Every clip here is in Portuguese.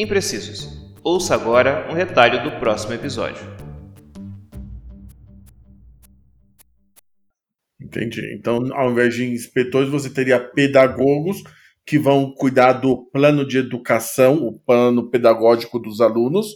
Imprecisos. Ouça agora um retalho do próximo episódio. Entendi. Então, ao invés de inspetores, você teria pedagogos que vão cuidar do plano de educação, o plano pedagógico dos alunos,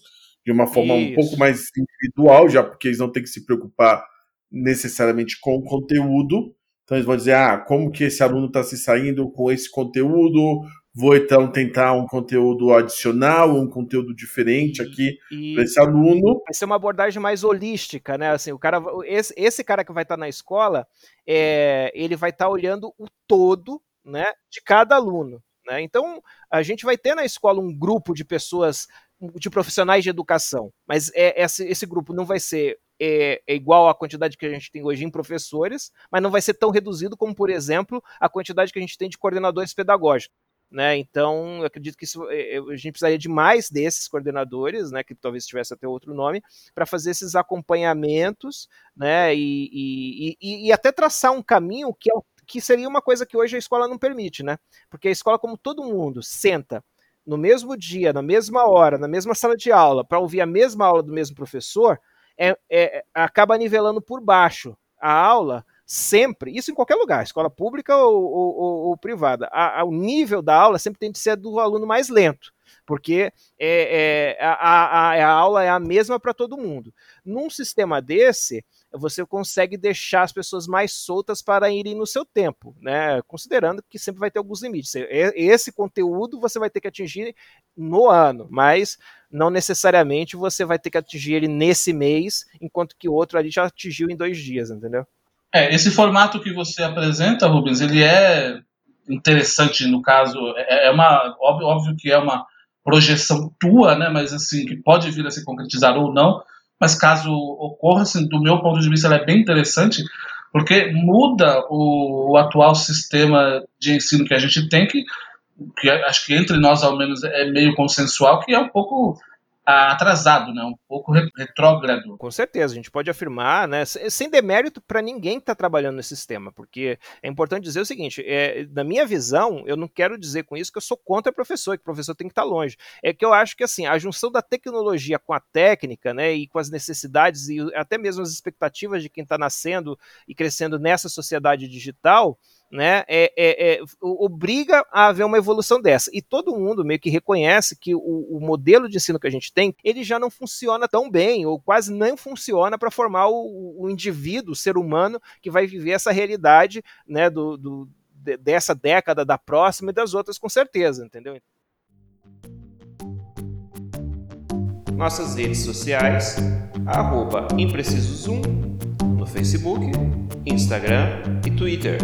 de uma forma Isso. um pouco mais individual, já porque eles não têm que se preocupar necessariamente com o conteúdo. Então eles vão dizer, ah, como que esse aluno está se saindo com esse conteúdo, vou então tentar um conteúdo adicional, um conteúdo diferente aqui para esse aluno. Vai ser uma abordagem mais holística, né? Assim, o cara, esse, esse cara que vai estar tá na escola, é, ele vai estar tá olhando o todo, né, de cada aluno. Né? Então, a gente vai ter na escola um grupo de pessoas, de profissionais de educação, mas é, esse, esse grupo não vai ser é, é, igual à quantidade que a gente tem hoje em professores, mas não vai ser tão reduzido como, por exemplo, a quantidade que a gente tem de coordenadores pedagógicos. Né? Então, eu acredito que isso, é, é, a gente precisaria de mais desses coordenadores, né, que talvez tivesse até outro nome, para fazer esses acompanhamentos né, e, e, e, e, até traçar um caminho que, é, que seria uma coisa que hoje a escola não permite, né? Porque a escola, como todo mundo, senta no mesmo dia, na mesma hora, na mesma sala de aula, para ouvir a mesma aula do mesmo professor, é, é, acaba nivelando por baixo a aula sempre, isso em qualquer lugar, escola pública ou, ou, ou, ou privada, a, a, o nível da aula sempre tem de ser do aluno mais lento, porque é, é a, a, a, aula é a mesma para todo mundo. Num sistema desse, você consegue deixar as pessoas mais soltas para irem no seu tempo, né? Considerando que sempre vai ter alguns limites. Esse conteúdo você vai ter que atingir no ano, mas não necessariamente você vai ter que atingir ele nesse mês, enquanto que o outro ali já atingiu em dois dias, entendeu? É, esse formato que você apresenta, Rubens, ele é interessante no caso, é, é uma óbvio, óbvio que é uma projeção tua, né, mas assim que pode vir a se concretizar ou não, mas caso ocorra, assim, do meu ponto de vista, ela é bem interessante, porque muda o, o atual sistema de ensino que a gente tem, que, que acho que entre nós ao menos é meio consensual, que é um pouco atrasado, né? um pouco retrógrado. Com certeza, a gente pode afirmar, né? sem demérito para ninguém que está trabalhando nesse sistema, porque é importante dizer o seguinte: é, na minha visão, eu não quero dizer com isso que eu sou contra professor, que o professor tem que estar tá longe. É que eu acho que assim, a junção da tecnologia com a técnica, né, e com as necessidades e até mesmo as expectativas de quem está nascendo e crescendo nessa sociedade digital né, é, é, é, obriga a haver uma evolução dessa. E todo mundo meio que reconhece que o, o, modelo de ensino que a gente tem, ele já não funciona tão bem, ou quase nem funciona para formar o, o, indivíduo, o ser humano, que vai viver essa realidade né, do, do, dessa década, da próxima e das outras, com certeza, entendeu? Nossas redes sociais, arroba Imprecisos1, no Facebook, Instagram e Twitter.